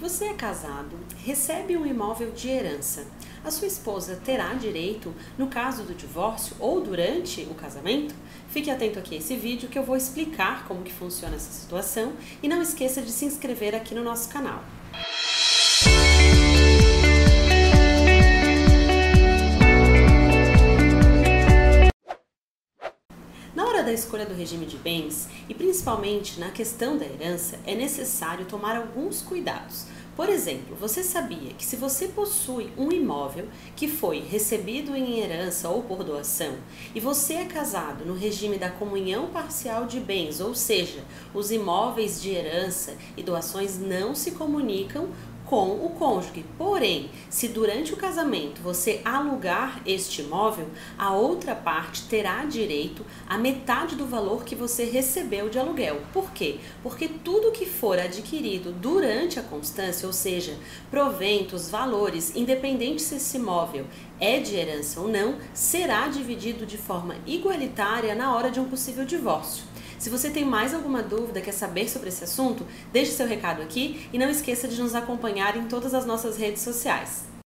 Você é casado, recebe um imóvel de herança. A sua esposa terá direito no caso do divórcio ou durante o casamento? Fique atento aqui a esse vídeo que eu vou explicar como que funciona essa situação e não esqueça de se inscrever aqui no nosso canal. Na hora da escolha do regime de bens, e principalmente na questão da herança, é necessário tomar alguns cuidados. Por exemplo, você sabia que se você possui um imóvel que foi recebido em herança ou por doação e você é casado no regime da comunhão parcial de bens, ou seja, os imóveis de herança e doações não se comunicam com o cônjuge. Porém, se durante o casamento você alugar este imóvel, a outra parte terá direito à metade do valor que você recebeu de aluguel. Por quê? Porque tudo que for adquirido durante a constância, ou seja, proventos, valores, independente se esse imóvel é de herança ou não, será dividido de forma igualitária na hora de um possível divórcio. Se você tem mais alguma dúvida, quer saber sobre esse assunto, deixe seu recado aqui e não esqueça de nos acompanhar em todas as nossas redes sociais.